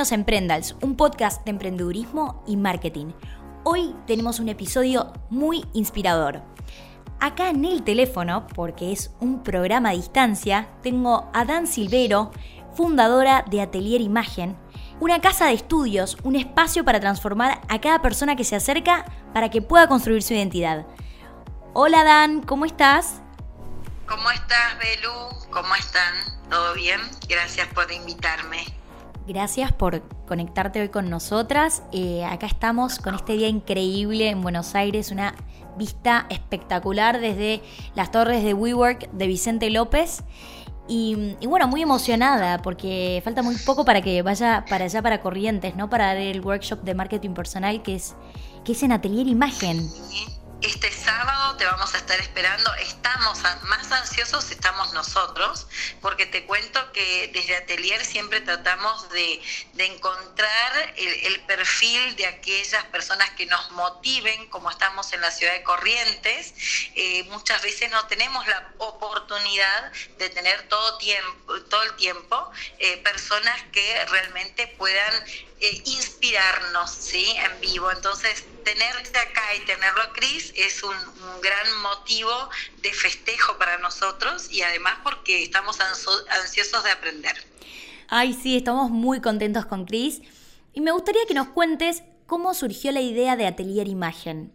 Bienvenidos Emprendals, un podcast de emprendedurismo y marketing. Hoy tenemos un episodio muy inspirador. Acá en el teléfono, porque es un programa a distancia, tengo a Dan Silvero, fundadora de Atelier Imagen, una casa de estudios, un espacio para transformar a cada persona que se acerca para que pueda construir su identidad. Hola Dan, ¿cómo estás? ¿Cómo estás, Belu? ¿Cómo están? ¿Todo bien? Gracias por invitarme. Gracias por conectarte hoy con nosotras. Eh, acá estamos con este día increíble en Buenos Aires, una vista espectacular desde las torres de WeWork de Vicente López. Y, bueno, muy emocionada porque falta muy poco para que vaya para allá para Corrientes, ¿no? Para dar el workshop de marketing personal que es, que es en Atelier Imagen. Este sábado te vamos a estar esperando. Estamos más ansiosos, estamos nosotros, porque te cuento que desde Atelier siempre tratamos de, encontrar el, perfil de aquellas personas que nos motiven, como estamos en la ciudad de Corrientes. Eh, muchas veces no tenemos la oportunidad de tener todo, tiempo, todo el tiempo eh, personas que realmente puedan eh, inspirarnos ¿sí? en vivo. Entonces, tenerte acá y tenerlo Cris es un, gran motivo de festejo para nosotros y además porque estamos ansiosos de aprender. Ay, sí, estamos muy contentos con Cris. Y me gustaría que nos cuentes cómo surgió la idea de Atelier Imagen.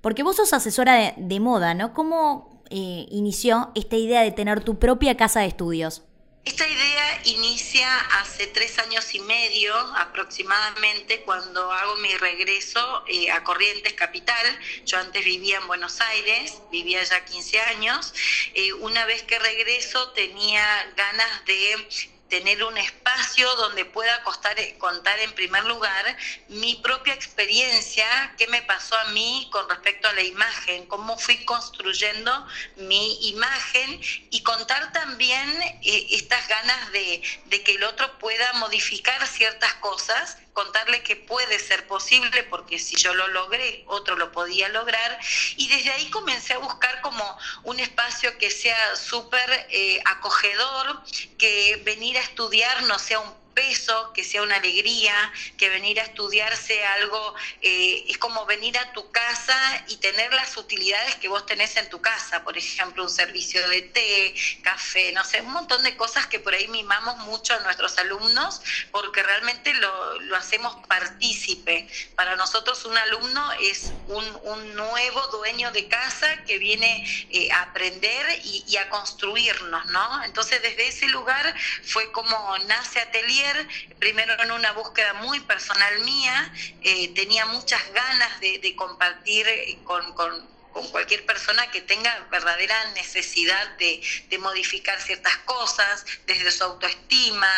Porque vos sos asesora de, moda, ¿no? ¿Cómo eh, inició esta idea de tener tu propia casa de estudios? Esta idea inicia hace tres años y medio aproximadamente cuando hago mi regreso eh, a Corrientes Capital. Yo antes vivía en Buenos Aires, vivía ya 15 años. Eh, una vez que regreso tenía ganas de tener un espacio donde pueda contar en primer lugar mi propia experiencia, qué me pasó a mí con respecto a la imagen, cómo fui construyendo mi imagen y contar también eh, estas ganas de, que el otro pueda modificar ciertas cosas contarle que puede ser posible, porque si yo lo logré, otro lo podía lograr. Y desde ahí comencé a buscar como un espacio que sea súper eh, acogedor, venir a estudiar no sea un peso, que sea una alegría, que venir a estudiarse algo, eh, es como venir a tu casa y tener las utilidades que vos tenés en tu casa, por ejemplo, un servicio de té, café, no sé, un montón de cosas que por ahí mimamos mucho a nuestros alumnos porque realmente lo, lo hacemos partícipe. Para nosotros un alumno es un, un nuevo dueño de casa que viene eh, a aprender y, y a construirnos, ¿no? Entonces desde ese lugar fue como nace Atelier, primero en una búsqueda muy personal mía, eh, tenía muchas ganas de, compartir con, con con cualquier persona que tenga verdadera necesidad de, modificar ciertas cosas, desde su autoestima,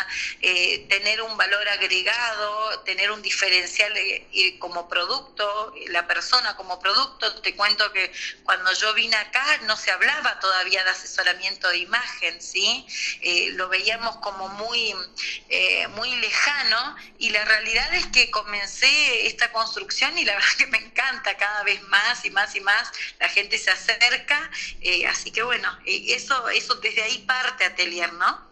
eh, tener un valor agregado, tener un diferencial eh, eh, como producto, la persona como producto. Te cuento que cuando yo vine acá no se hablaba todavía de asesoramiento de imagen, ¿sí? lo veíamos como muy, muy lejano y la realidad es que comencé esta construcción y la verdad que me encanta cada vez más y más y más la gente se acerca, eh, así que bueno, eh, eso, eso desde ahí parte Atelier, ¿no?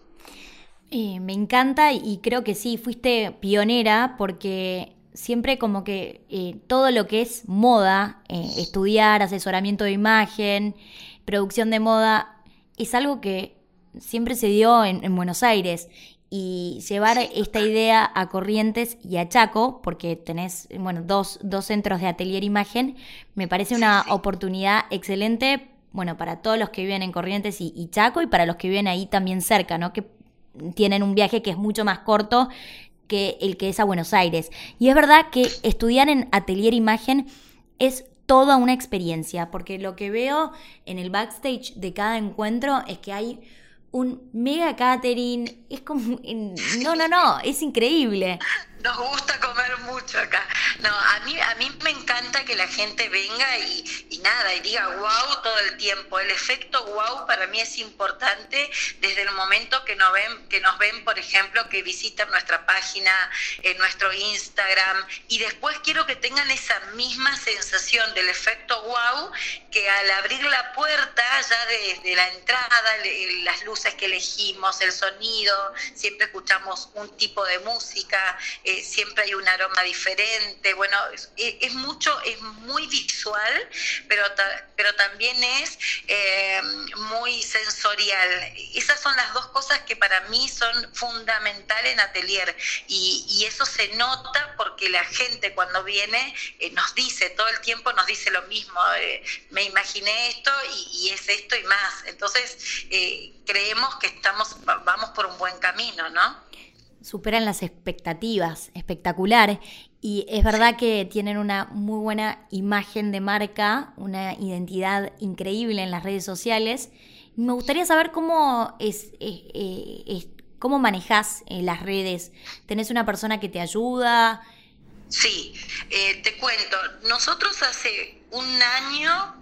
Eh, me encanta y creo que sí, fuiste pionera porque siempre como que todo lo que es moda, estudiar, asesoramiento de imagen, producción de moda, es algo que siempre se dio en Buenos Aires y llevar esta idea a Corrientes y a Chaco, porque tenés, bueno, dos, dos centros de atelier imagen, me parece una oportunidad excelente, bueno, para todos los que viven en Corrientes y, Chaco y para los que viven ahí también cerca, ¿no? Que tienen un viaje que es mucho más corto que el que es a Buenos Aires. Y es verdad que estudiar en atelier imagen es toda una experiencia, porque lo que veo en el backstage de cada encuentro es que hay un mega catering. Es como. No, no, no, es increíble. Nos gusta comer mucho acá. No, a mí, a mí me encanta que la gente venga y, nada, y diga wow todo el tiempo. El efecto wow para mí es importante desde el momento que nos ven, que nos ven, por ejemplo, que visitan nuestra página, en nuestro Instagram, y después quiero que tengan esa misma sensación del efecto wow, que al abrir la puerta, ya desde la entrada, las luces que elegimos, el sonido, siempre escuchamos un tipo de música eh, siempre hay un aroma diferente, bueno, es, mucho, es muy visual, pero, pero también es eh, muy sensorial. Esas son las dos cosas que para mí son fundamentales en Atelier y, y eso se nota porque la gente cuando viene nos dice, todo el tiempo nos dice lo mismo, me imaginé esto y, es esto y más. Entonces, creemos que estamos, vamos por un buen camino, ¿no? Superan las expectativas, espectacular. Y es verdad que tienen una muy buena imagen de marca, una identidad increíble en las redes sociales. Me gustaría saber cómo es, eh, cómo manejas eh, las redes. ¿Tenés una persona que te ayuda? Sí, eh, te cuento. Nosotros hace un año,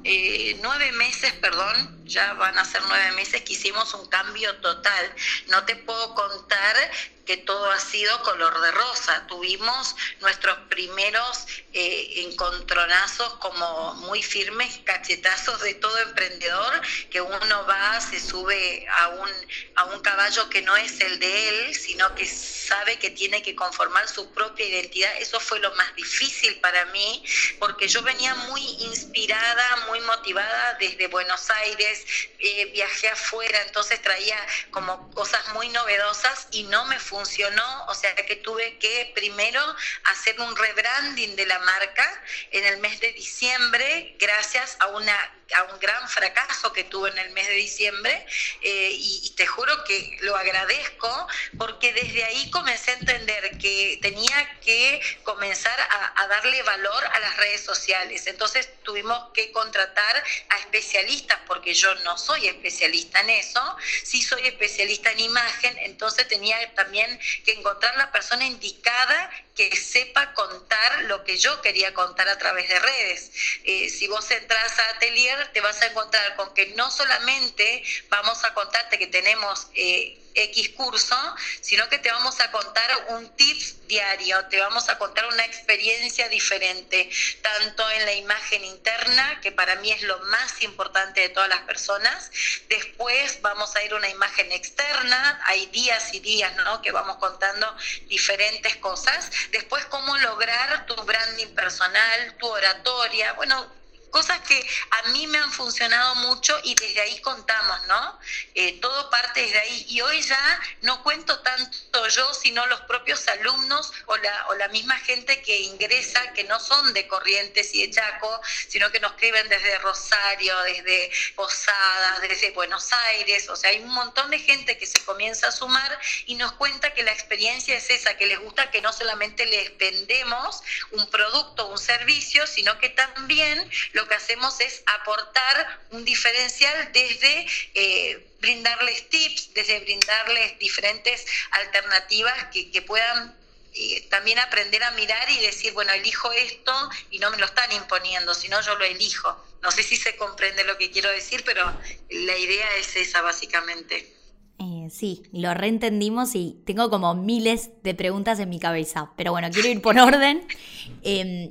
nueve meses, perdón, ya van a ser nueve meses que hicimos un cambio total. No te puedo contar que todo ha sido color de rosa. Tuvimos nuestros primeros eh, encontronazos como muy firmes, cachetazos de todo emprendedor, que uno va, se sube a un, a un caballo que no es el de él, sino que sabe que tiene que conformar su propia identidad. Eso fue lo más difícil para mí, porque yo venía muy inspirada, muy motivada desde Buenos Aires, eh, viajé afuera, entonces traía como cosas muy novedosas y no me funcionó, o sea que tuve que primero hacer un rebranding de la marca en el mes de diciembre gracias a una a un gran fracaso que tuve en el mes de diciembre eh, y, te juro que lo agradezco porque desde ahí comencé a entender que tenía que comenzar a, darle valor a las redes sociales. Entonces tuvimos que contratar a especialistas porque yo no soy especialista en eso, sí soy especialista en imagen, entonces tenía también que encontrar la persona indicada que sepa contar lo que yo quería contar a través de redes. Eh, si vos entras a Atelier, te vas a encontrar con que no solamente vamos a contarte que tenemos... Eh, X curso, sino que te vamos a contar un tips diario, te vamos a contar una experiencia diferente, tanto en la imagen interna, que para mí es lo más importante de todas las personas, después vamos a ir a una imagen externa, hay días y días, ¿no? Que vamos contando diferentes cosas, después cómo lograr tu branding personal, tu oratoria, bueno, cosas que a mí me han funcionado mucho y desde ahí contamos, ¿no? Eh, todo parte desde ahí. Y hoy ya no cuento tanto yo, sino los propios alumnos o la, o la misma gente que ingresa, que no son de Corrientes y de Chaco, sino que nos escriben desde Rosario, desde Posadas, desde Buenos Aires. O sea, hay un montón de gente que se comienza a sumar y nos cuenta que la experiencia es esa, que les gusta que no solamente les vendemos un producto, un servicio, sino que también lo lo que hacemos es aportar un diferencial desde eh, brindarles tips, desde brindarles diferentes alternativas que, puedan eh, también aprender a mirar y decir, bueno, elijo esto y no me lo están imponiendo, sino yo lo elijo. No sé si se comprende lo que quiero decir, pero la idea es esa básicamente. Eh, sí, lo reentendimos y tengo como miles de preguntas en mi cabeza, pero bueno, quiero ir por orden. Em,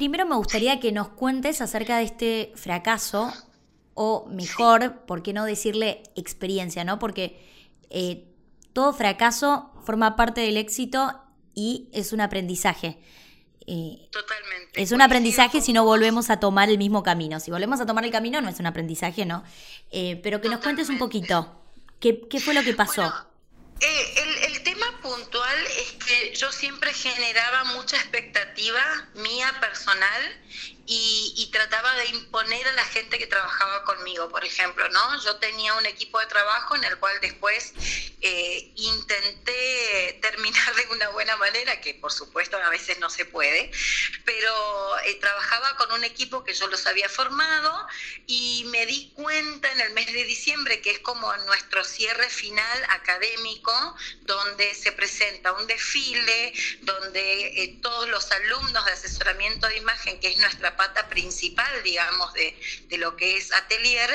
Primero me gustaría que nos cuentes acerca de este fracaso, o mejor, ¿por qué no decirle experiencia, no? Porque eh, todo fracaso forma parte del éxito y es un aprendizaje. Eh, Totalmente. Es un aprendizaje si no volvemos a tomar el mismo camino. Si volvemos a tomar el camino no es un aprendizaje, ¿no? Eh, pero que nos cuentes un poquito. ¿Qué, fue lo que pasó? El, tema puntual es que yo siempre generaba mucha expectativa mía personal y, trataba de imponer a la gente que trabajaba conmigo, por ejemplo, ¿no? Yo tenía un equipo de trabajo en el cual después eh, intenté terminar de una buena manera, que por supuesto a veces no se puede, pero eh, trabajaba con un equipo que yo los había formado y me di cuenta en el mes de diciembre, que es como nuestro cierre final académico, donde se presenta un desfile, donde eh, todos los alumnos de asesoramiento de imagen, que es nuestra pata principal, digamos, de, lo que es Atelier,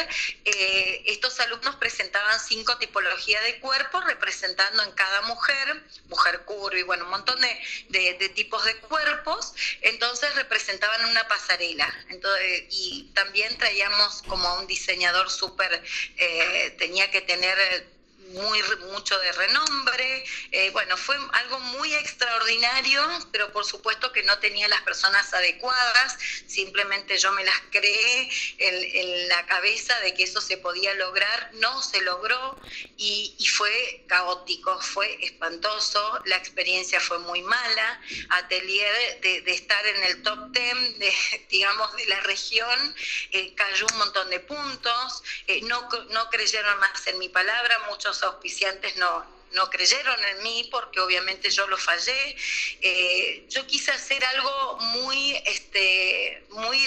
eh, estos alumnos presentaban cinco tipologías de cuerpos representando en cada mujer, mujer curva y bueno, un montón de, tipos de cuerpos, entonces representaban una pasarela. Entonces, y también traíamos como un diseñador súper, eh, tenía que tener muy, mucho de renombre. Eh, bueno, fue algo muy extraordinario, pero por supuesto que no tenía las personas adecuadas, simplemente yo me las creé en, la cabeza de que eso se podía lograr, no se logró y, fue caótico, fue espantoso, la experiencia fue muy mala, Atelier de, estar en el top 10, de, digamos, de la región, eh, cayó un montón de puntos, eh, no, no creyeron más en mi palabra, muchos auspiciantes no, no creyeron en mí porque obviamente yo lo fallé. Eh, yo quise hacer algo muy, este, muy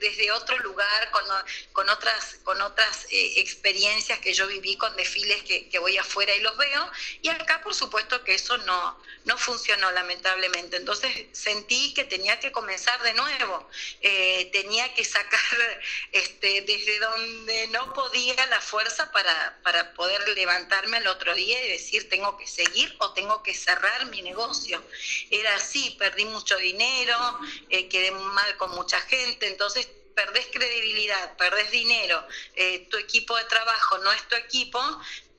desde otro lugar, con, con otras, con otras eh, experiencias que yo viví con desfiles que, que, voy afuera y los veo. Y acá, por supuesto, que eso no, no funcionó, lamentablemente. Entonces sentí que tenía que comenzar de nuevo. Eh, tenía que sacar este, desde donde no podía la fuerza para, para poder levantarme el otro día y decir, tengo que seguir o tengo que cerrar mi negocio. Era así, perdí mucho dinero, eh, quedé mal con mucha gente, entonces perdés credibilidad, perdés dinero, eh, tu equipo de trabajo no es tu equipo,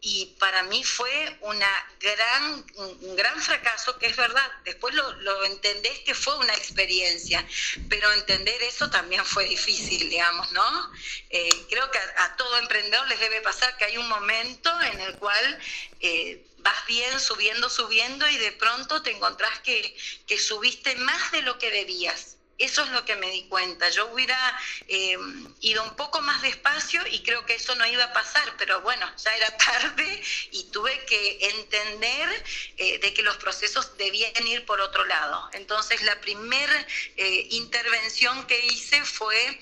y para mí fue una gran, un gran fracaso, que es verdad, después lo, lo, entendés que fue una experiencia, pero entender eso también fue difícil, digamos, ¿no? Eh, creo que a, todo emprendedor les debe pasar que hay un momento en el cual eh, vas bien, subiendo, subiendo y de pronto te encontrás que, que subiste más de lo que debías. Eso es lo que me di cuenta. Yo hubiera eh, ido un poco más despacio y creo que eso no iba a pasar, pero bueno, ya era tarde y tuve que entender eh, de que los procesos debían ir por otro lado. Entonces, la primera eh, intervención que hice fue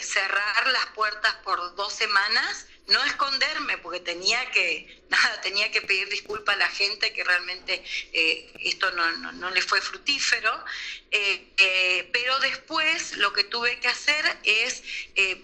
cerrar las puertas por dos semanas no esconderme, porque tenía que, nada, tenía que pedir disculpas a la gente que realmente eh, esto no, no, le fue fructífero, eh, eh, pero después lo que tuve que hacer es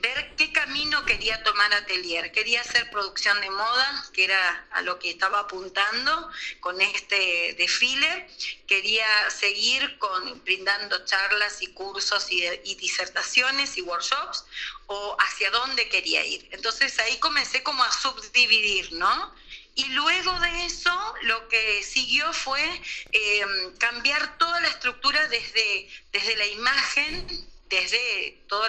ver qué camino quería tomar Atelier. Quería hacer producción de moda, que era a lo que estaba apuntando con este desfile, quería seguir con, brindando charlas y cursos y, y disertaciones y workshops, o hacia dónde quería ir. Entonces ahí comencé como a subdividir, ¿no? Y luego de eso lo que siguió fue em, cambiar toda la estructura desde, desde la imagen desde todo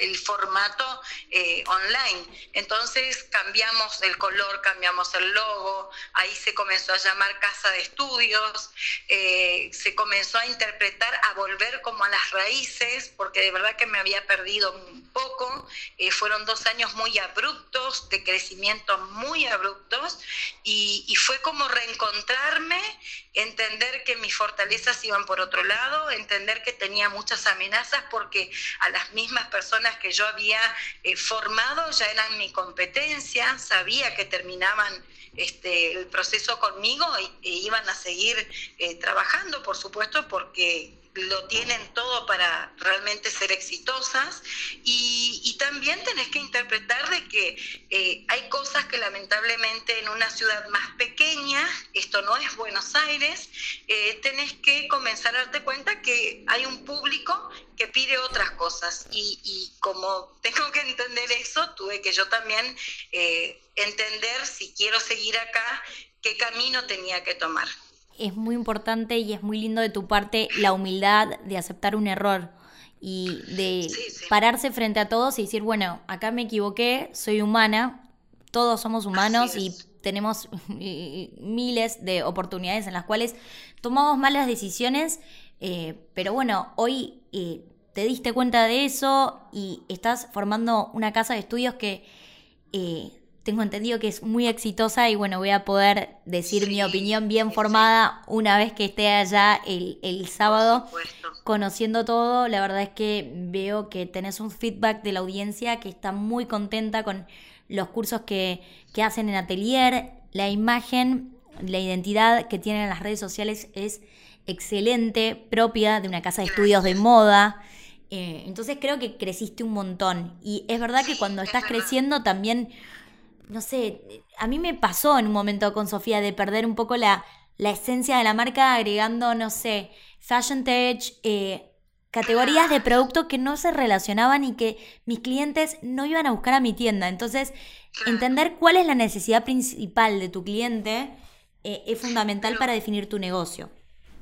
el formato eh, online. Entonces cambiamos el color, cambiamos el logo, ahí se comenzó a llamar casa de estudios, eh, se comenzó a interpretar, a volver como a las raíces, porque de verdad que me había perdido un poco. Eh, fueron dos años muy abruptos, de crecimiento muy abruptos, y, y fue como reencontrarme, entender que mis fortalezas iban por otro lado, entender que tenía muchas amenazas porque a las mismas personas que yo había eh, formado ya eran mi competencia, sabía que terminaban este, el proceso conmigo e, iban a seguir eh, trabajando, por supuesto, porque lo tienen todo para realmente ser exitosas. Y, también tenés que interpretar de que eh, hay cosas que lamentablemente en una ciudad más pequeña, esto no es Buenos Aires, tenés que comenzar a darte cuenta que hay un público otras cosas. Y, y como tengo que entender eso, tuve que yo también eh, entender si quiero seguir acá, qué camino tenía que tomar. Es muy importante y es muy lindo de tu parte la humildad de aceptar un error y de pararse frente a todos y decir, bueno, acá me equivoqué, soy humana, todos somos humanos y tenemos miles de oportunidades en las cuales tomamos malas decisiones, eh, pero bueno, hoy eh, te diste cuenta de eso y estás formando una casa de estudios que eh, tengo entendido que es muy exitosa y bueno, voy a poder decir mi opinión bien formada una vez que esté allá el, el sábado conociendo todo. La verdad es que veo que tenés un feedback de la audiencia que está muy contenta con los cursos que, que hacen en Atelier. La imagen, la identidad que tienen en las redes sociales es excelente, propia de una casa de estudios de moda. Eh, entonces creo que creciste un montón. Y es verdad que cuando estás creciendo también no sé, a mí me pasó en un momento con Sofía de perder un poco la, esencia de la marca agregando, no sé, fashion tech, eh, categorías de producto que no se relacionaban y que mis clientes no iban a buscar a mi tienda. Entonces, entender cuál es la necesidad principal de tu cliente eh, es fundamental para definir tu negocio.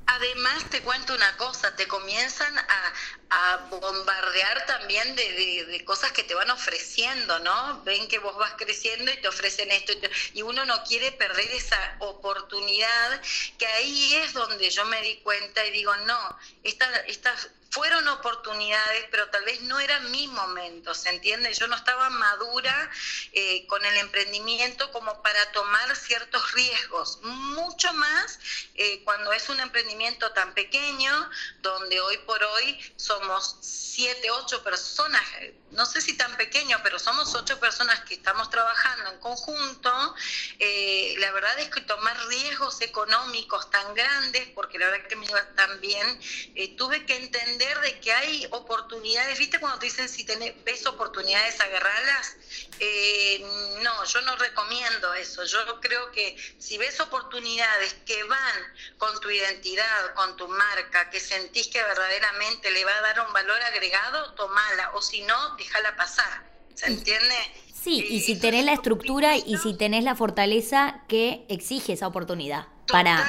Además, te cuento una cosa, te comienzan a, a bombardear también de, cosas que te van ofreciendo, ¿no? Ven que vos vas creciendo y te ofrecen esto y, uno no quiere perder esa oportunidad, que ahí es donde yo me di cuenta y digo, no, estas fueron oportunidades, pero tal vez no eran mis momentos, ¿se entiende? Yo no estaba madura eh, con el emprendimiento como para tomar ciertos riesgos, mucho más eh, cuando es un emprendimiento tan pequeño, donde hoy por hoy somos siete, ocho personas, no sé si tan pequeño, pero somos ocho personas que estamos trabajando en conjunto. Eh, la verdad es que tomar riesgos económicos tan grandes, porque la verdad que me iba tan bien, tuve que entender de que hay oportunidades, ¿viste cuando te dicen si tenés, ves oportunidades, agarrarlas? Eh, no, yo no recomiendo eso. Yo creo que si ves oportunidades que van con tu identidad, con tu marca, que sentís que verdaderamente le va a dar un valor agregado, tomala, o si no, déjala pasar. ¿Se entiende? Sí, y si tenés la estructura y si tenés la fortaleza que exige esa oportunidad. Para...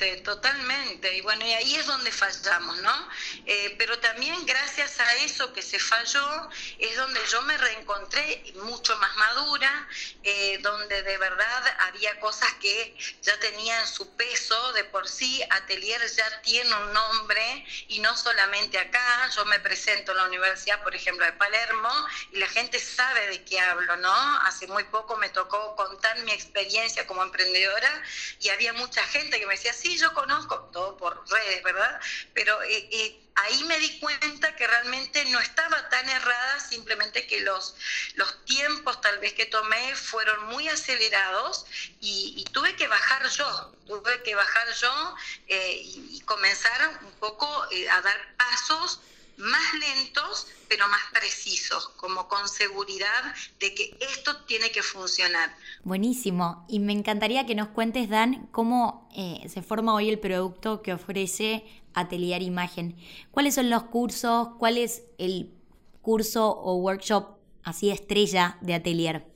Totalmente, totalmente. Y bueno, y ahí es donde fallamos, ¿no? Eh, pero también gracias a eso que se falló, es donde yo me reencontré mucho más madura, eh, donde de verdad había cosas que ya tenían su peso de por sí. Atelier ya tiene un nombre y no solamente acá. Yo me presento en la Universidad, por ejemplo, de Palermo y la gente sabe de qué hablo, ¿no? Hace muy poco me tocó contar mi experiencia como emprendedora y había mucha gente que me decía, sí, yo conozco, todo por redes, ¿verdad? Pero eh, eh, ahí me di cuenta que realmente no estaba tan errada, simplemente que los, los tiempos tal vez que tomé fueron muy acelerados y, tuve que bajar yo, tuve que bajar yo eh, y, y, comenzar un poco a dar pasos más lentos, pero más precisos, como con seguridad de que esto tiene que funcionar. Buenísimo. Y me encantaría que nos cuentes, Dan, cómo eh, se forma hoy el producto que ofrece Atelier Imagen. ¿Cuáles son los cursos? ¿Cuál es el curso o workshop así estrella de Atelier?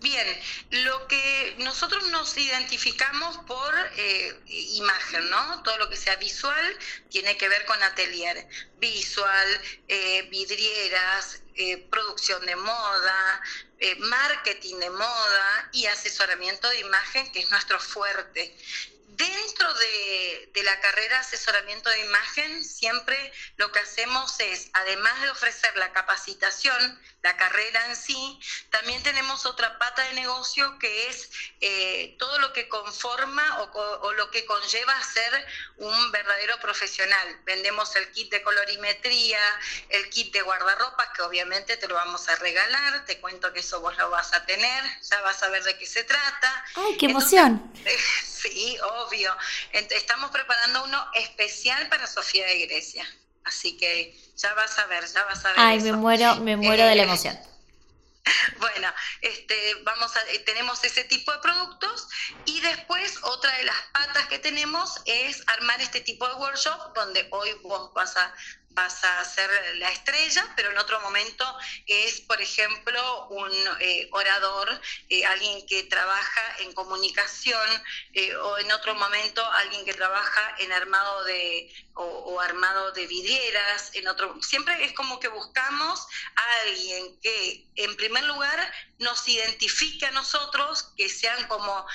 Bien, lo que nosotros nos identificamos por eh, imagen, ¿no? Todo lo que sea visual tiene que ver con atelier. Visual, eh, vidrieras, eh, producción de moda, marketing de moda y asesoramiento de imagen, que es nuestro fuerte. Dentro de, la carrera asesoramiento de imagen, siempre lo que hacemos es, además de ofrecer la capacitación, la carrera en sí, también tenemos otra pata de negocio que es eh, todo lo que conforma o, lo que conlleva a ser un verdadero profesional. Vendemos el kit de colorimetría, el kit de guardarropa, que obviamente te lo vamos a regalar, te cuento que eso vos lo vas a tener, ya vas a ver de qué se trata. ¡Ay, qué emoción! sí, obvio. Estamos preparando uno especial para Sofía de Grecia. Así que ya vas a ver, ya vas a ver. Ay, me muero, me muero de la eh, emoción. Bueno, este, vamos a, eh, tenemos ese tipo de productos y después otra de las patas que tenemos es armar este tipo de workshop donde hoy vos vas a vas a ser la estrella, pero en otro momento es, por ejemplo, un eh, orador, eh, alguien que trabaja en comunicación, eh, o en otro momento alguien que trabaja en armado de o, armado de vidrieras, en otro, siempre es como que buscamos a alguien que en primer lugar nos identifique a nosotros, que sean como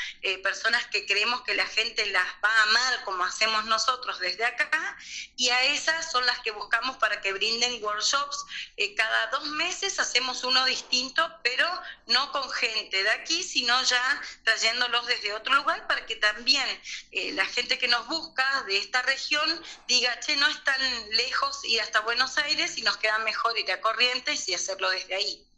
personas que creemos que la gente las va a amar como hacemos nosotros desde acá, y a esas son las que buscamos para que brinden workshops. Eh, cada dos meses hacemos uno distinto, pero no con gente de aquí, sino ya trayéndolos desde otro lugar para que también eh, la gente que nos busca de esta región diga, che, no es tan lejos ir hasta Buenos Aires y nos queda mejor ir a Corrientes y hacerlo desde ahí.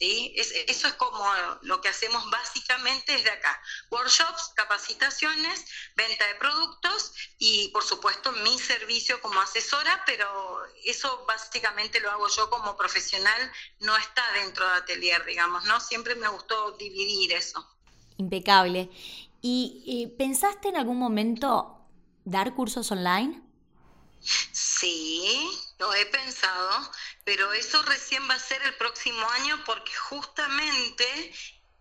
¿Sí? eso es como lo que hacemos básicamente desde acá. Workshops, capacitaciones, venta de productos y por supuesto mi servicio como asesora, pero eso básicamente lo hago yo como profesional, no está dentro de atelier, digamos, ¿no? Siempre me gustó dividir eso. Impecable. ¿Y pensaste en algún momento dar cursos online? He pensado, pero eso recién va a ser el próximo año porque justamente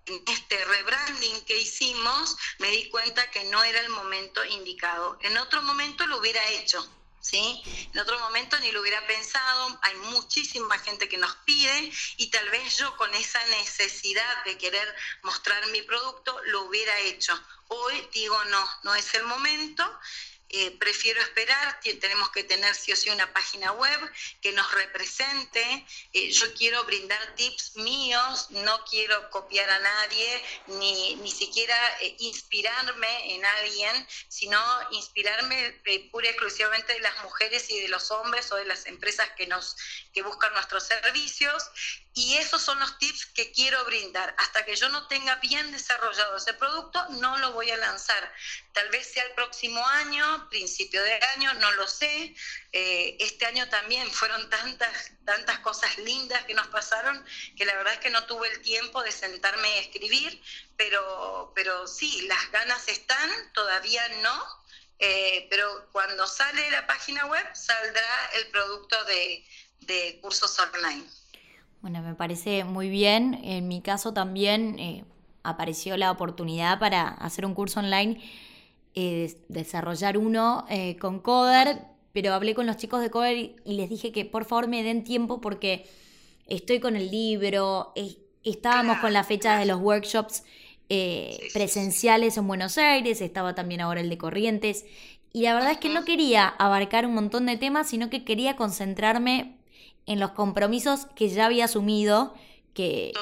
en este rebranding que hicimos me di cuenta que no era el momento indicado. En otro momento lo hubiera hecho, ¿sí? En otro momento ni lo hubiera pensado, hay muchísima gente que nos pide y tal vez yo con esa necesidad de querer mostrar mi producto lo hubiera hecho. Hoy digo no, no es el momento eh, prefiero esperar, tenemos que tener sí o sí una página web que nos represente, eh, yo quiero brindar tips míos, no quiero copiar a nadie, ni, ni siquiera eh, inspirarme en alguien, sino inspirarme pura y exclusivamente de las mujeres y de los hombres o de las empresas que, nos, que buscan nuestros servicios y esos son los tips que quiero brindar. Hasta que yo no tenga bien desarrollado ese producto, no lo voy a lanzar. Tal vez sea el próximo año, principio de año, no lo sé. Eh, este año también fueron tantas, tantas cosas lindas que nos pasaron que la verdad es que no tuve el tiempo de sentarme a escribir, pero, pero sí, las ganas están, todavía no. Eh, pero cuando sale la página web saldrá el producto de, de cursos online. Bueno, me parece muy bien. En mi caso también eh, apareció la oportunidad para hacer un curso online, eh, desarrollar uno eh, con Coder, pero hablé con los chicos de Coder y, les dije que por favor me den tiempo porque estoy con el libro, estábamos con la fecha de los workshops presenciales en Buenos Aires, estaba también ahora el de Corrientes. Y la verdad es que no quería abarcar un montón de temas, sino que quería concentrarme en los compromisos que ya había asumido, que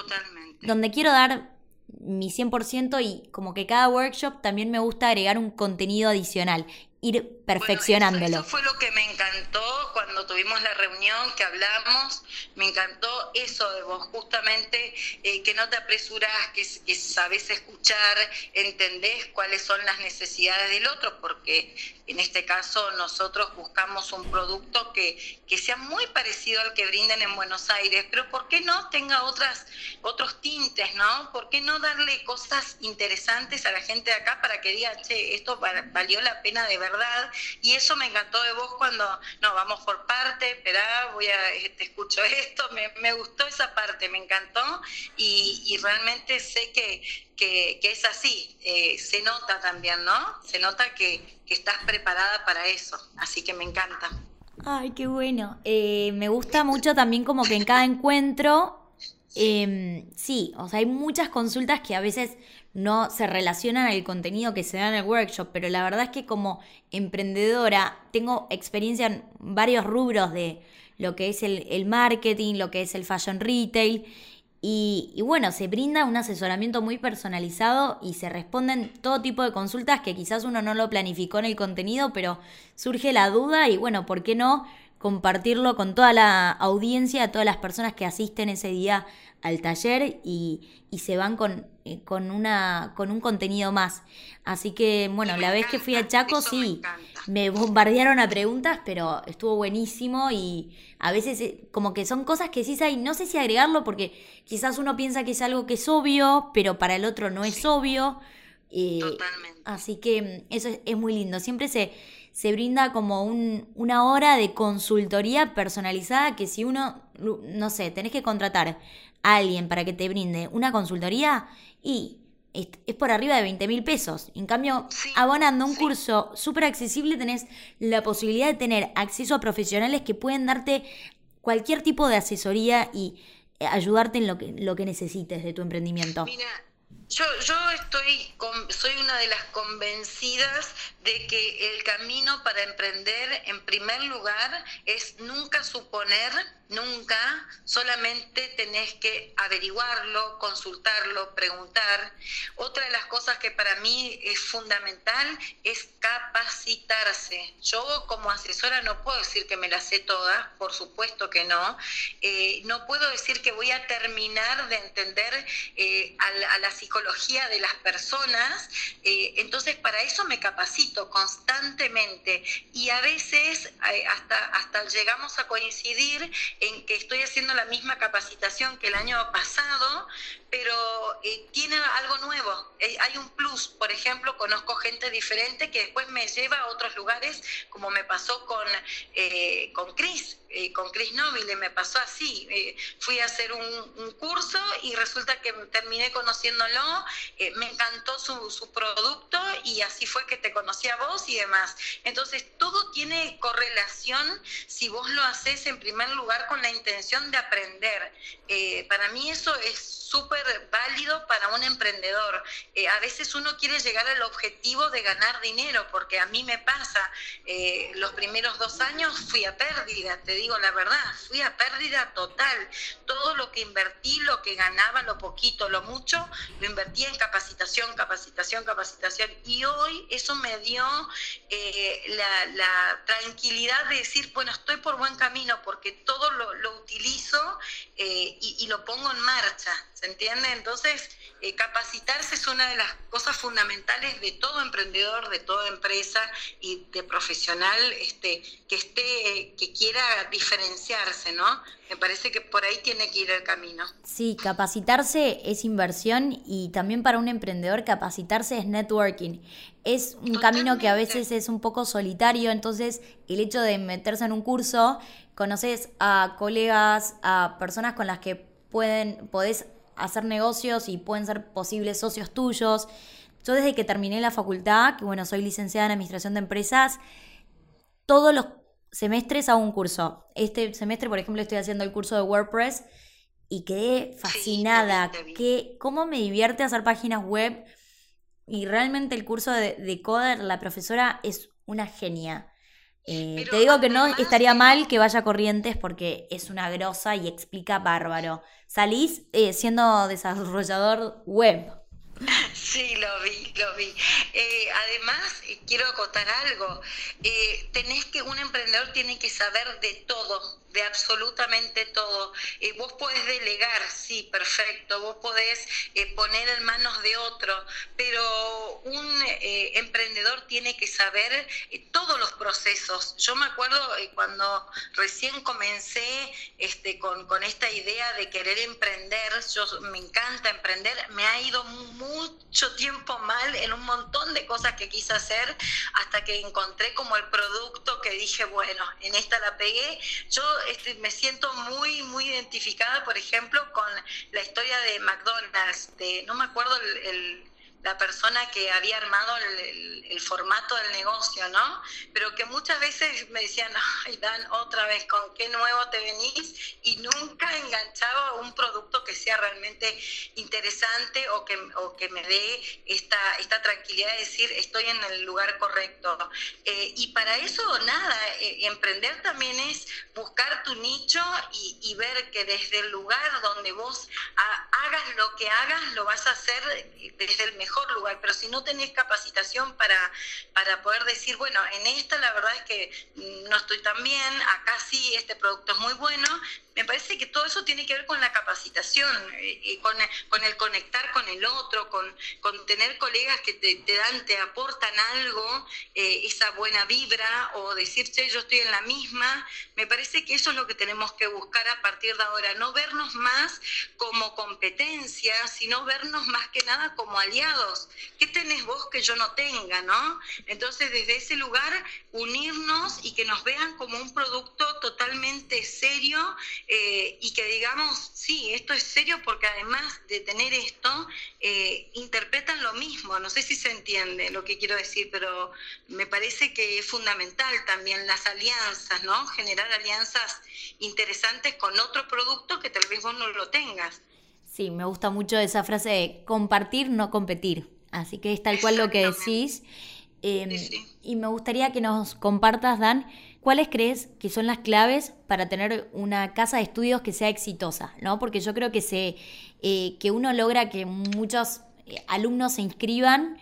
donde quiero dar mi 100% y como que cada workshop también me gusta agregar un contenido adicional ir perfeccionándolo. eso, fue lo que me encantó cuando tuvimos la reunión, que hablamos, me encantó eso de vos, justamente eh, que no te apresuras, que, que sabes escuchar, entendés cuáles son las necesidades del otro, porque en este caso nosotros buscamos un producto que, que sea muy parecido al que brinden en Buenos Aires, pero ¿por qué no tenga otras, otros tintes, no? ¿Por qué no darle cosas interesantes a la gente de acá para que diga, che, esto valió la pena de verdad? Y eso me encantó de vos cuando, no, vamos por parte, espera, voy a, te este, escucho esto, me, gustó esa parte, me encantó y, realmente sé que, que, es así, eh, se nota también, ¿no? Se nota que, estás preparada para eso, así que me encanta. Ay, qué bueno. Eh, me gusta mucho también como que en cada encuentro Em, sí, o sea, hay muchas consultas que a veces no se relacionan al contenido que se da en el workshop, pero la verdad es que como emprendedora tengo experiencia en varios rubros de lo que es el, marketing, lo que es el fashion retail, y, bueno, se brinda un asesoramiento muy personalizado y se responden todo tipo de consultas que quizás uno no lo planificó en el contenido, pero surge la duda y bueno, ¿por qué no? compartirlo con toda la audiencia, todas las personas que asisten ese día al taller y, se van con, con, una, con un contenido más. Así que, bueno, la vez que fui a Chaco, sí, me, bombardearon a preguntas, pero estuvo buenísimo y a veces eh, como que son cosas que sí hay, no sé si agregarlo porque quizás uno piensa que es algo que es obvio, pero para el otro no es obvio. Eh, Totalmente. Así que eso es muy lindo. Siempre se se brinda como un, una hora de consultoría personalizada que si uno, no sé, tenés que contratar a alguien para que te brinde una consultoría y es, por arriba de 20 mil pesos. En cambio, abonando un curso súper accesible tenés la posibilidad de tener acceso a profesionales que pueden darte cualquier tipo de asesoría y eh, ayudarte en lo que, lo que necesites de tu emprendimiento. Yo, yo estoy soy una de las convencidas de que el camino para emprender, en primer lugar, es nunca suponer, nunca, solamente tenés que averiguarlo, consultarlo, preguntar. Otra de las cosas que para mí es fundamental es capacitarse. Yo como asesora no puedo decir que me las sé todas, por supuesto que no. Eh, no puedo decir que voy a terminar de entender eh, a, la psicología de las personas. Eh, entonces, para eso me capacito constantemente y a veces eh, hasta, hasta llegamos a coincidir en que estoy haciendo la misma capacitación que el año pasado, pero eh, tiene algo nuevo, eh, hay un plus. Por ejemplo, conozco gente diferente que después me lleva a otros lugares, como me pasó con, eh, con Chris eh, con Chris Nobile, me pasó así. Eh, fui a hacer un, curso y resulta que terminé conociéndolo, eh, me encantó su, su, producto y así fue que te conocí a vos y demás. Entonces, todo tiene correlación si vos lo haces en primer lugar con la intención de aprender. para mí eso es súper válido para un emprendedor. a veces uno quiere llegar al objetivo de ganar dinero, porque a mí me pasa, los primeros dos años fui a pérdida, te digo la verdad, fui a pérdida total. Todo lo que invertí, lo que ganaba, lo poquito, lo mucho, lo invertí en capacitación, capacitación, capacitación. Y hoy eso me dio eh, la, tranquilidad de decir, bueno, estoy por buen camino porque todo lo, utilizo eh, y, lo pongo en marcha, ¿se entiende? Entonces, eh, capacitarse es una de las cosas fundamentales de todo emprendedor, de toda empresa y de profesional este, que esté, que quiera diferenciarse, ¿no? Me parece que por ahí tiene que ir el camino. Sí, capacitarse es inversión y también para un emprendedor capacitarse es networking. Es un camino que a veces es un poco solitario, entonces el hecho de meterse en un curso, conoces a colegas, a personas con las que pueden, podés hacer negocios y pueden ser posibles socios tuyos. Yo desde que terminé la facultad, que bueno, soy licenciada en Administración de Empresas, todos los semestres hago un curso. Este semestre, por ejemplo, estoy haciendo el curso de WordPress y quedé fascinada. Que, ¿Cómo me divierte hacer páginas web? Y realmente el curso de, Coder, la profesora es una genia. Eh, te digo que no estaría mal que vaya a Corrientes porque es una grosa y explica bárbaro. Salís eh, siendo desarrollador web. Sí, lo vi, lo vi. Eh, además, quiero acotar algo. tenés que, un emprendedor tiene que saber de todo, de absolutamente todo. Eh, vos podés delegar, sí, perfecto, vos podés eh, poner en manos de otro, pero un eh, emprendedor tiene que saber todos los procesos. Yo me acuerdo cuando recién comencé este, con, con esta idea de querer emprender, yo me encanta emprender, me ha ido mucho tiempo mal en un montón de cosas que quise hacer hasta que encontré como el producto que dije, bueno, en esta la pegué. Yo este, me siento muy, muy identificada, por ejemplo, con la historia de McDonald's, de, no me acuerdo el la persona que había armado el, formato del negocio, ¿no? Pero que muchas veces me decían, ay, Dan, otra vez, ¿con qué nuevo te venís? Y nunca enganchaba un producto que sea realmente interesante o que, o que me dé esta, esta tranquilidad de decir, estoy en el lugar correcto. Eh, y para eso, nada, eh, emprender también es buscar tu nicho y, y, ver que desde el lugar donde vos hagas lo que hagas, lo vas a hacer desde el mejor lugar, pero si no tenés capacitación para, para poder decir, bueno, en esta la verdad es que no estoy tan bien, acá sí, este producto es muy bueno, me parece que todo eso tiene que ver con la capacitación, eh, con, con, el conectar con el otro, con, con tener colegas que te, te, dan, te aportan algo, eh, esa buena vibra, o decir, che, yo estoy en la misma. Me parece que eso es lo que tenemos que buscar a partir de ahora, no vernos más como competencia, sino vernos más que nada como aliados. ¿Qué tenés vos que yo no tenga, no? Entonces, desde ese lugar, unirnos y que nos vean como un producto totalmente serio eh, y que digamos, sí, esto es serio porque además de tener esto, eh, interpretan lo mismo. No sé si se entiende lo que quiero decir, pero me parece que es fundamental también las alianzas, ¿no? Generar alianzas interesantes con otro producto que tal vez vos no lo tengas. Sí, me gusta mucho esa frase de compartir, no competir. Así que es tal cual lo que decís. Em, y me gustaría que nos compartas, Dan, ¿cuáles crees que son las claves para tener una casa de estudios que sea exitosa? ¿no? Porque yo creo que, se, eh, que uno logra que muchos eh, alumnos se inscriban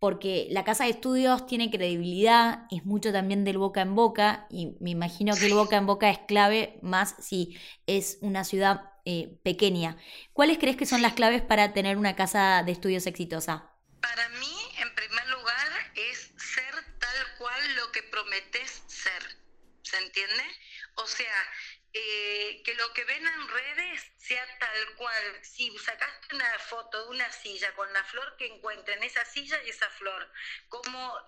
porque la casa de estudios tiene credibilidad, es mucho también del boca en boca, y me imagino que el boca en boca es clave más si es una ciudad eh, pequeña. ¿Cuáles crees que son las claves para tener una casa de estudios exitosa? Para mí, en primer lugar, es ser tal cual lo que prometes ser. ¿Se entiende? O sea, eh, que lo que ven en redes sea tal cual. Si sacaste una foto de una silla con la flor que encuentren, esa silla y esa flor, como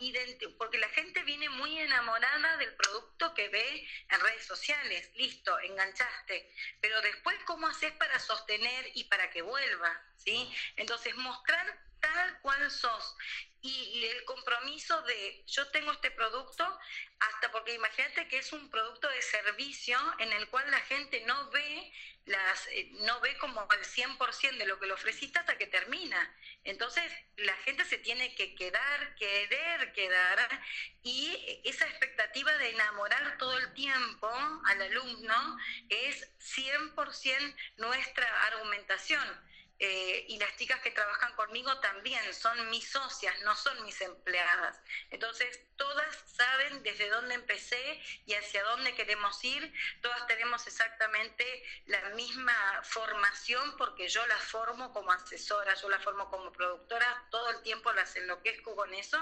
porque la gente viene muy enamorada del producto que ve en redes sociales, listo, enganchaste, pero después cómo haces para sostener y para que vuelva, ¿sí? Entonces mostrar tal cual sos y el compromiso de yo tengo este producto hasta porque imagínate que es un producto de servicio en el cual la gente no ve las eh, no ve como el 100% de lo que le ofreciste hasta que termina. Entonces, la gente se tiene que quedar, querer quedar y esa expectativa de enamorar todo el tiempo al alumno es 100% nuestra argumentación eh, y las chicas que trabajan conmigo también son mis socias, no son mis empleadas. Entonces, todas saben desde dónde empecé y hacia dónde queremos ir, todas tenemos exactamente la misma formación porque yo las formo como asesora, yo las formo como productora, todo el tiempo las enloquezco con eso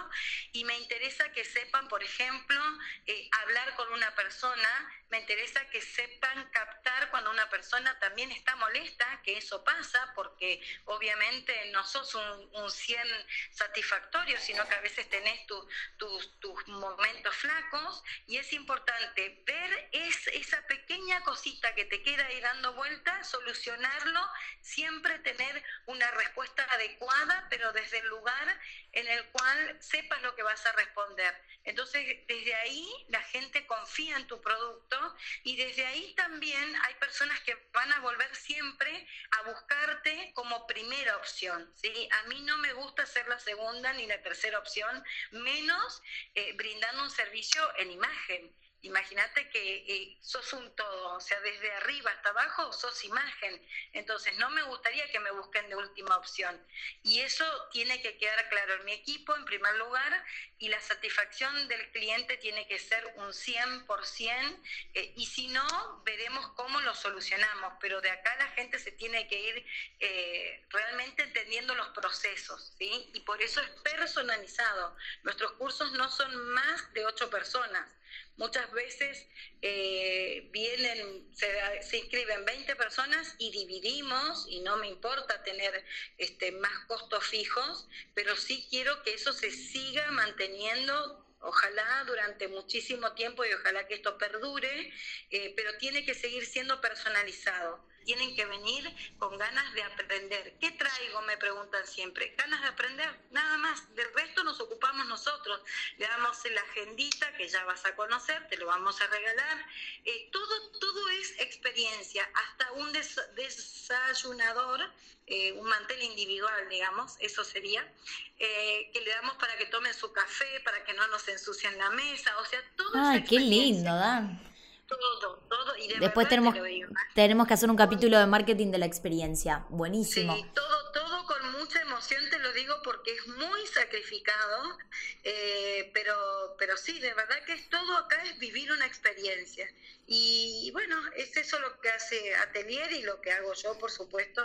y me interesa que sepan, por ejemplo, eh, hablar con una persona, me interesa que sepan captar cuando una persona también está molesta, que eso pasa porque obviamente no sos un, un 100 satisfactorio, sino que a veces tenés tus momentos flacos y es importante ver es, esa pequeña cosita que te queda ahí dando vuelta, solucionarlo, siempre tener una respuesta adecuada, pero desde el lugar en el cual sepas lo que vas a responder. Entonces, desde ahí la gente confía en tu producto y desde ahí también hay personas que van a volver siempre a buscarte como primera opción. ¿sí? A mí no me gusta ser la segunda ni la tercera opción, menos eh, brindando un servicio en imagen. Imagínate que eh, sos un todo, o sea, desde arriba hasta abajo sos imagen. Entonces, no me gustaría que me busquen de última opción. Y eso tiene que quedar claro en mi equipo, en primer lugar, y la satisfacción del cliente tiene que ser un 100%, eh, y si no, veremos cómo lo solucionamos. Pero de acá la gente se tiene que ir eh, realmente entendiendo los procesos, ¿sí? Y por eso es personalizado. Nuestros cursos no son más de ocho personas Muchas veces eh, vienen, se, inscriben 20 personas y dividimos, y no me importa tener este, más costos fijos, pero sí quiero que eso se siga manteniendo ojalá durante muchísimo tiempo y ojalá que esto perdure, eh, pero tiene que seguir siendo personalizado tienen que venir con ganas de aprender. ¿Qué traigo? Me preguntan siempre. Ganas de aprender, nada más. Del resto nos ocupamos nosotros. Le damos la agendita que ya vas a conocer, te lo vamos a regalar. Eh, todo, todo es experiencia, hasta un desayunador, eh, un mantel individual, digamos, eso sería, eh, que le damos para que tomen su café, para que no nos ensucien la mesa, o sea, todo Ay, qué lindo, Dan todo, todo. Y Después tenemos, tenemos que hacer un capítulo de marketing de la experiencia. Buenísimo. Sí, todo, todo con mucha emoción, te lo digo porque es muy sacrificado, eh, pero, pero sí, de verdad que es todo acá es vivir una experiencia. Y, bueno, es eso lo que hace Atelier y lo que hago yo, por supuesto.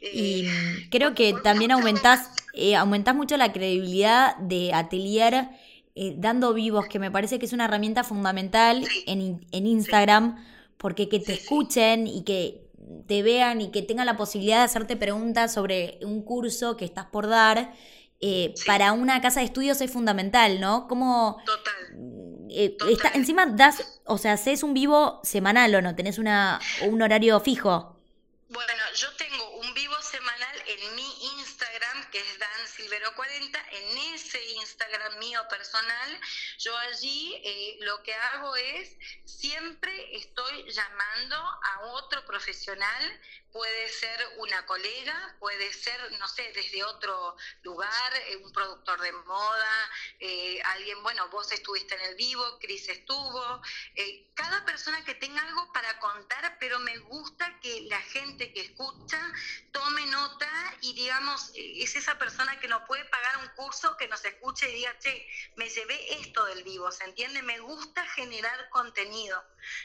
y eh, creo que también aumentás, eh, aumentás mucho la credibilidad de Atelier eh, dando vivos, que me parece que es una herramienta fundamental en, en Instagram, porque que te escuchen y que te vean y que tengan la posibilidad de hacerte preguntas sobre un curso que estás por dar, eh, para una casa de estudios es fundamental, ¿no? Como... Eh, está, encima das, o sea, haces un vivo semanal o no, tenés una, un horario fijo. Bueno, En ese Instagram mío personal, yo allí eh, lo que hago es, siempre estoy llamando a otro profesional puede ser una colega, puede ser, no sé, desde otro lugar, eh, un productor de moda, eh, alguien, bueno, vos estuviste en el vivo, Cris estuvo, eh, cada persona que tenga algo para contar, pero me gusta que la gente que escucha tome nota y digamos, es esa persona que no puede pagar un curso que nos escuche y diga, che, me llevé esto del vivo, ¿se entiende? Me gusta generar contenido.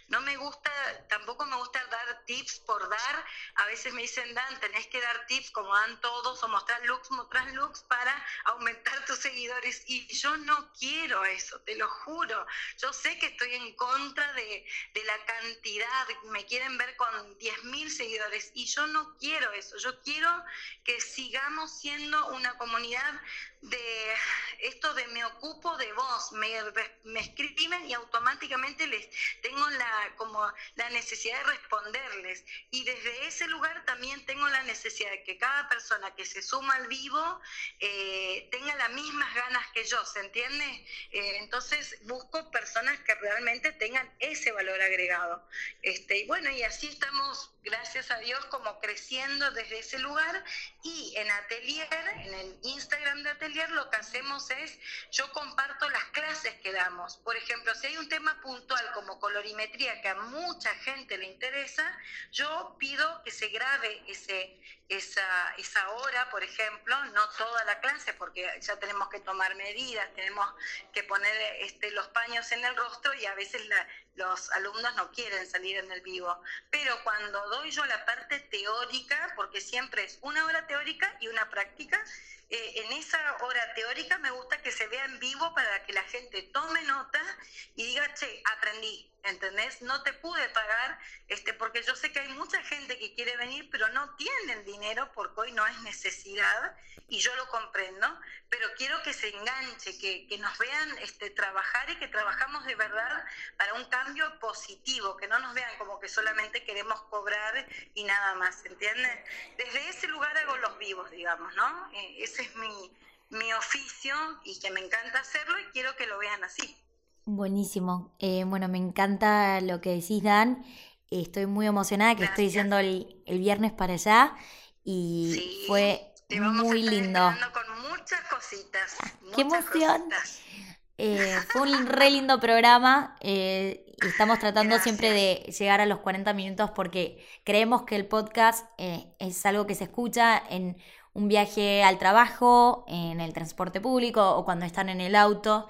No me gusta, tampoco me gusta dar tips por dar. A veces me dicen, Dan, tenés que dar tips como dan todos o mostrar looks, mostrar looks para aumentar tus seguidores. Y yo no quiero eso, te lo juro. Yo sé que estoy en contra de, de la cantidad, me quieren ver con 10.000 seguidores y yo no quiero eso. Yo quiero que sigamos siendo una comunidad de esto de me ocupo de vos, me, me escriben y automáticamente les tengo la, como la necesidad de responderles. Y desde ese lugar también tengo la necesidad de que cada persona que se suma al vivo eh, tenga las mismas ganas que yo, ¿se entiende? Eh, entonces busco personas que realmente tengan ese valor agregado. Este, y bueno, y así estamos, gracias a Dios, como creciendo desde ese lugar. Y en Atelier, en el Instagram de Atelier, lo que hacemos es, yo comparto las clases que damos. Por ejemplo, si hay un tema puntual como colorimetría que a mucha gente le interesa, yo pido que se grabe ese, esa, esa hora, por ejemplo, no toda la clase, porque ya tenemos que tomar medidas, tenemos que poner este, los paños en el rostro y a veces los alumnos no quieren salir en el vivo. Pero cuando doy yo la parte teórica, porque siempre es una hora teórica y una práctica, eh, en esa hora teórica me gusta que se vea en vivo para que la gente tome nota y diga, che, aprendí, ¿entendés? No te pude pagar, este, porque yo sé que hay mucha gente que quiere venir, pero no tienen dinero porque hoy no es necesidad, y yo lo comprendo, pero quiero que se enganche, que, que nos vean este, trabajar y que trabajamos de verdad para un cambio positivo, que no nos vean como que solamente queremos cobrar y nada más, ¿entiendes? Desde ese lugar hago los vivos, digamos, ¿no? Eh, ese es mi, mi oficio y que me encanta hacerlo y quiero que lo vean así. Buenísimo. Eh, bueno, me encanta lo que decís, Dan. Estoy muy emocionada que estoy yendo el, viernes para allá y fue muy lindo. Con muchas cositas. ¡Qué emoción! Eh, fue un re lindo programa. Eh, estamos tratando siempre de llegar a los 40 minutos porque creemos que el podcast es algo que se escucha en un viaje al trabajo, en el transporte público o cuando están en el auto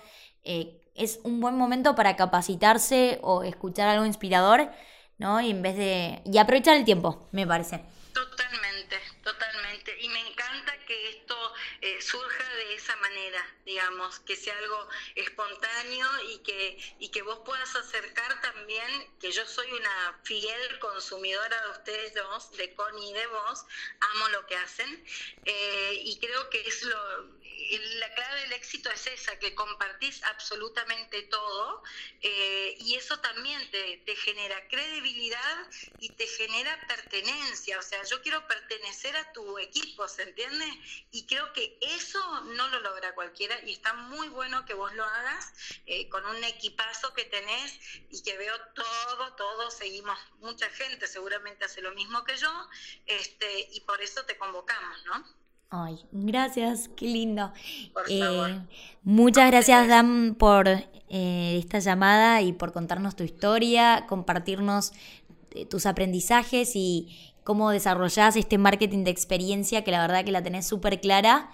es un buen momento para capacitarse o escuchar algo inspirador, ¿no? Y en vez de... y aprovechar el tiempo, me parece. Totalmente, totalmente. Y me encanta que eh, surja de esa manera, digamos, que sea algo espontáneo y que, y que vos puedas acercar también, que yo soy una fiel consumidora de ustedes dos, de Connie y de vos, amo lo que hacen, eh, y creo que es lo la clave del éxito es esa, que compartís absolutamente todo eh, y eso también te, genera credibilidad y te genera pertenencia. O sea, yo quiero pertenecer a tu equipo, ¿se entiende? Y creo que eso no lo logra cualquiera y está muy bueno que vos lo hagas eh, con un equipazo que tenés y que veo todo, todo, seguimos, mucha gente seguramente hace lo mismo que yo este, y por eso te convocamos, ¿no? Ay, gracias, qué lindo. Eh, muchas gracias, Dan, por eh, esta llamada y por contarnos tu historia, compartirnos eh, tus aprendizajes y cómo desarrollás este marketing de experiencia que la verdad que la tenés súper clara.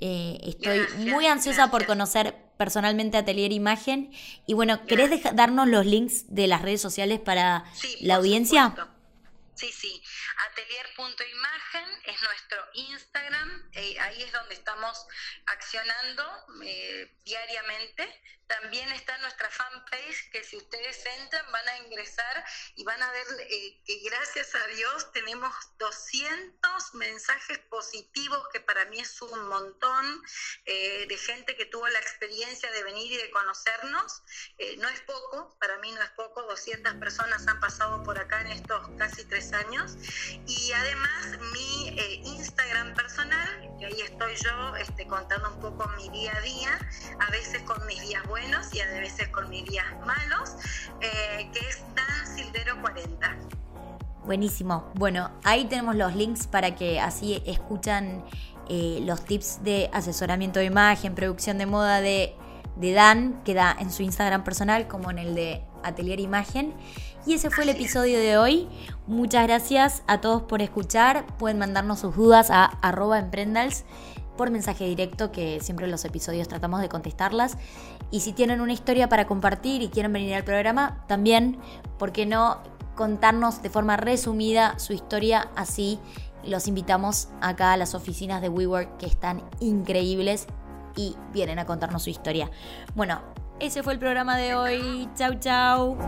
estoy muy ansiosa por conocer personalmente Atelier Imagen. Y bueno, ¿querés darnos los links de las redes sociales para la audiencia? Sí, sí. Atelier.imagen es nuestro Instagram. Eh, ahí es donde estamos accionando eh, diariamente. También está nuestra fanpage, que si ustedes entran van a ingresar y van a ver eh, que gracias a Dios tenemos 200 mensajes positivos, que para mí es un montón, eh, de gente que tuvo la experiencia de venir y de conocernos. Eh, no es poco, para mí no es poco, 200 personas han pasado por acá en estos casi tres años. Y además mi Instagram personal, que ahí estoy yo este, contando un poco mi día a día, a veces con mis días buenos y a veces con mis días malos, eh, que es Dan Sildero 40. Buenísimo. Bueno, ahí tenemos los links para que así escuchan eh, los tips de asesoramiento de imagen, producción de moda de, de Dan, que da en su Instagram personal como en el de Atelier Imagen. Y ese fue el episodio de hoy. Muchas gracias a todos por escuchar. Pueden mandarnos sus dudas a arroba emprendals por mensaje directo, que siempre en los episodios tratamos de contestarlas. Y si tienen una historia para compartir y quieren venir al programa, también, ¿por qué no contarnos de forma resumida su historia así? Los invitamos acá a las oficinas de WeWork que están increíbles y vienen a contarnos su historia. Bueno, ese fue el programa de hoy. Chau, chau.